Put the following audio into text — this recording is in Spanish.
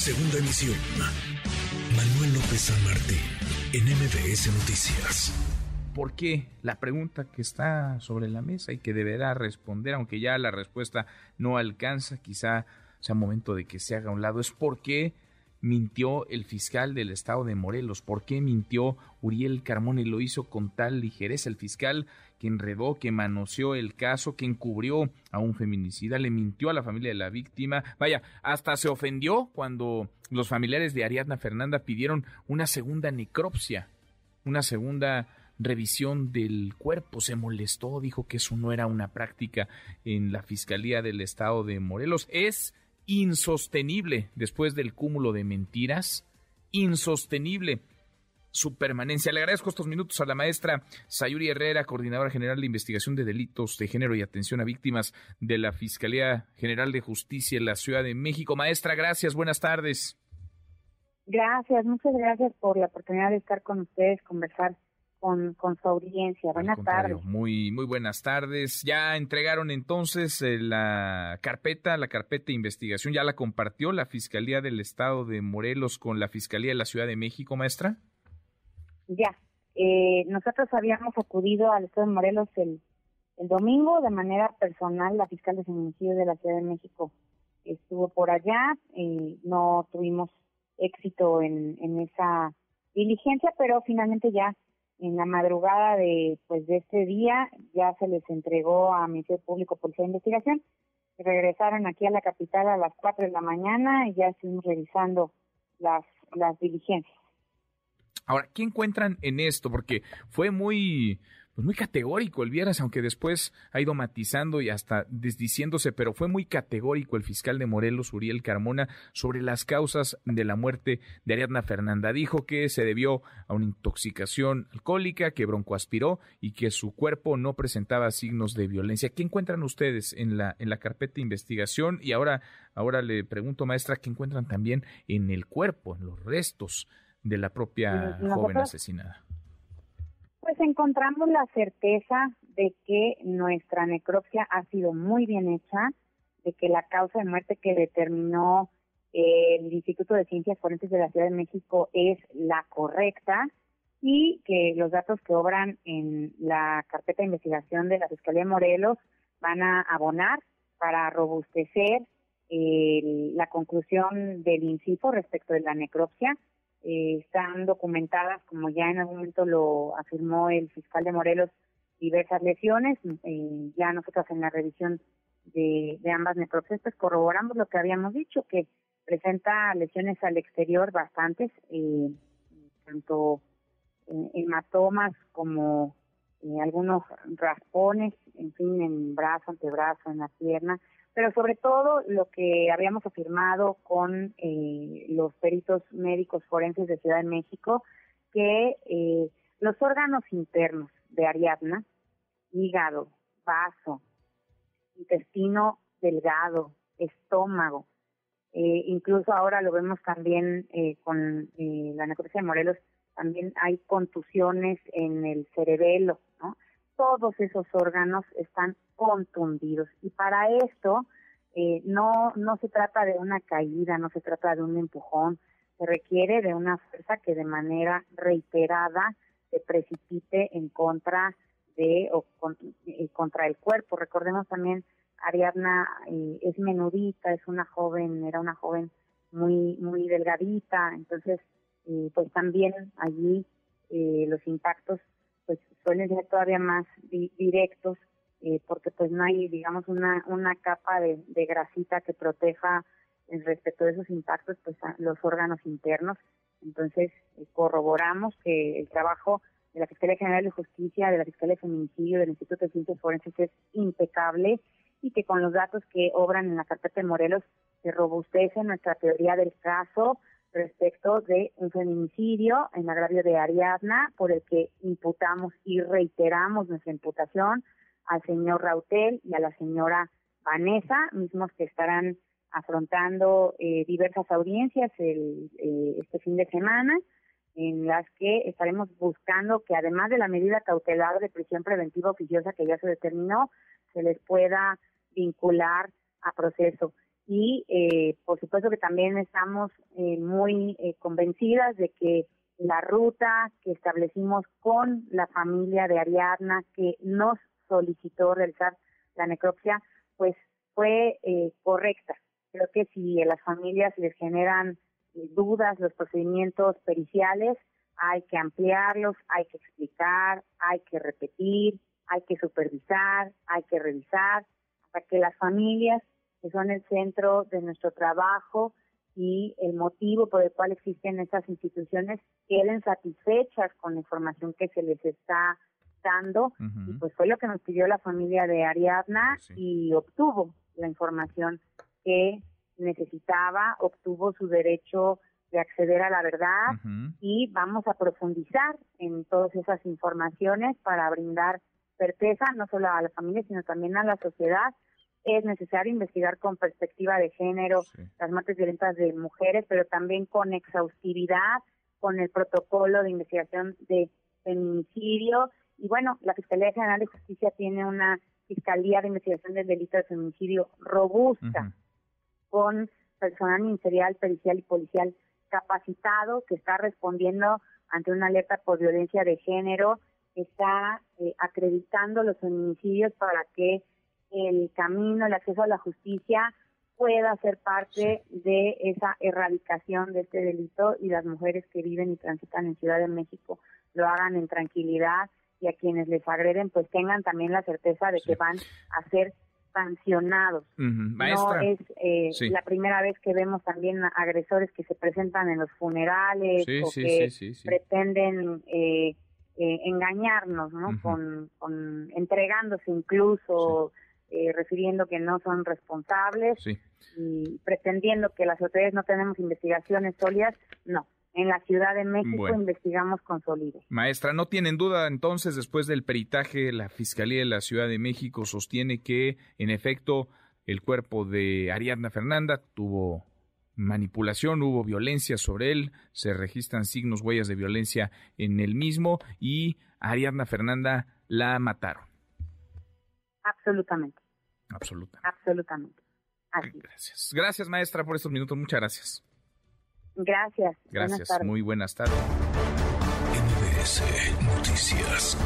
Segunda emisión. Manuel López San Martín, en MBS Noticias. ¿Por qué? La pregunta que está sobre la mesa y que deberá responder, aunque ya la respuesta no alcanza, quizá sea momento de que se haga a un lado, es por qué mintió el fiscal del estado de Morelos, por qué mintió Uriel Carmona y lo hizo con tal ligereza. El fiscal que enredó, que manoseó el caso, que encubrió a un feminicida, le mintió a la familia de la víctima. Vaya, hasta se ofendió cuando los familiares de Ariadna Fernanda pidieron una segunda necropsia, una segunda revisión del cuerpo. Se molestó, dijo que eso no era una práctica en la Fiscalía del Estado de Morelos. Es insostenible después del cúmulo de mentiras, insostenible su permanencia. Le agradezco estos minutos a la maestra Sayuri Herrera, coordinadora general de investigación de delitos de género y atención a víctimas de la Fiscalía General de Justicia en la Ciudad de México. Maestra, gracias, buenas tardes. Gracias, muchas gracias por la oportunidad de estar con ustedes, conversar con, con su audiencia. Buenas tardes. Muy, muy buenas tardes. Ya entregaron entonces eh, la carpeta, la carpeta de investigación, ya la compartió la Fiscalía del Estado de Morelos con la Fiscalía de la Ciudad de México, maestra. Ya, eh, nosotros habíamos acudido al Estado de Morelos el, el domingo de manera personal, la fiscal de feminicidio de la Ciudad de México estuvo por allá, eh, no tuvimos éxito en, esa diligencia, pero finalmente ya en la madrugada de pues de este día ya se les entregó a Ministerio Público Policía de Investigación. Regresaron aquí a la capital a las 4 de la mañana y ya estuvimos revisando las, las diligencias. Ahora, ¿qué encuentran en esto? Porque fue muy, pues muy categórico el viernes, aunque después ha ido matizando y hasta desdiciéndose, pero fue muy categórico el fiscal de Morelos, Uriel Carmona, sobre las causas de la muerte de Ariadna Fernanda. Dijo que se debió a una intoxicación alcohólica, que broncoaspiró y que su cuerpo no presentaba signos de violencia. ¿Qué encuentran ustedes en la, en la carpeta de investigación? Y ahora, ahora le pregunto, maestra, ¿qué encuentran también en el cuerpo, en los restos de la propia joven asesinada? Pues encontramos la certeza de que nuestra necropsia ha sido muy bien hecha, de que la causa de muerte que determinó el Instituto de Ciencias Forenses de la Ciudad de México es la correcta y que los datos que obran en la carpeta de investigación de la Fiscalía de Morelos van a abonar para robustecer la conclusión del INCIFO respecto de la necropsia eh, están documentadas, como ya en algún momento lo afirmó el fiscal de Morelos, diversas lesiones. Eh, ya nosotros en la revisión de, ambas necropsias corroboramos lo que habíamos dicho, que presenta lesiones al exterior bastantes, eh, tanto hematomas como algunos raspones, en fin, en brazo, antebrazo, en la pierna, pero sobre todo lo que habíamos afirmado con eh, los peritos médicos forenses de Ciudad de México, que eh, los órganos internos de Ariadna, hígado, vaso, intestino delgado, estómago, eh, incluso ahora lo vemos también con la necropsia de Morelos, también hay contusiones en el cerebelo, ¿no? Todos esos órganos están contundidos y para esto eh, no no se trata de una caída, no se trata de un empujón, se requiere de una fuerza que de manera reiterada se precipite en contra de o eh, contra el cuerpo. Recordemos también Ariadna eh, es menudita, es una joven, era una joven muy muy delgadita, entonces pues también allí los impactos pues suelen ser todavía más directos eh, porque pues no hay digamos una una capa de, grasita que proteja respecto de esos impactos pues los órganos internos. Entonces eh, corroboramos que el trabajo de la Fiscalía General de Justicia, de la Fiscalía de Feminicidio, del Instituto de Ciencias Forenses es impecable y que con los datos que obran en la carpeta de Morelos se robustece nuestra teoría del caso, respecto de un feminicidio en agravio de Ariadna, por el que imputamos y reiteramos nuestra imputación al señor Rautel y a la señora Vanessa, mismos que estarán afrontando eh, diversas audiencias el, eh, este fin de semana, en las que estaremos buscando que además de la medida cautelar de prisión preventiva oficiosa que ya se determinó, se les pueda vincular a proceso. Y eh, por supuesto que también estamos eh, muy eh, convencidas de que la ruta que establecimos con la familia de Ariadna que nos solicitó realizar la necropsia, pues fue correcta. Creo que si a las familias les generan dudas los procedimientos periciales, hay que ampliarlos, hay que explicar, hay que repetir, hay que supervisar, hay que revisar, hasta que las familias, que son el centro de nuestro trabajo y el motivo por el cual existen estas instituciones, queden satisfechas con la información que se les está dando. Y pues fue lo que nos pidió la familia de Ariadna y obtuvo la información que necesitaba, obtuvo su derecho de acceder a la verdad y vamos a profundizar en todas esas informaciones para brindar certeza no solo a la familia sino también a la sociedad. Es necesario investigar con perspectiva de género las muertes violentas de mujeres, pero también con exhaustividad, con el protocolo de investigación de feminicidio. Y bueno, la Fiscalía General de Justicia tiene una Fiscalía de Investigación del Delito de Feminicidio robusta, con personal ministerial, pericial y policial capacitado que está respondiendo ante una alerta por violencia de género, está eh, acreditando los feminicidios para que el camino, el acceso a la justicia pueda ser parte de esa erradicación de este delito y las mujeres que viven y transitan en Ciudad de México lo hagan en tranquilidad y a quienes les agreden pues tengan también la certeza de que van a ser sancionados. No es eh, la primera vez que vemos también agresores que se presentan en los funerales o que pretenden eh, eh, engañarnos, ¿no? con, entregándose incluso, refiriendo que no son responsables y pretendiendo que las autoridades no tenemos investigaciones sólidas. No, en la Ciudad de México investigamos con solidez. Maestra, no tienen duda entonces, después del peritaje, la Fiscalía de la Ciudad de México sostiene que, en efecto, el cuerpo de Ariadna Fernanda tuvo manipulación, hubo violencia sobre él, se registran signos, huellas de violencia en el mismo y Ariadna Fernanda la mataron. Absolutamente. Absolutamente. Absolutamente. Gracias. Gracias, maestra, por estos minutos. Muchas gracias. Gracias. Gracias. Muy buenas tardes. NBS Noticias.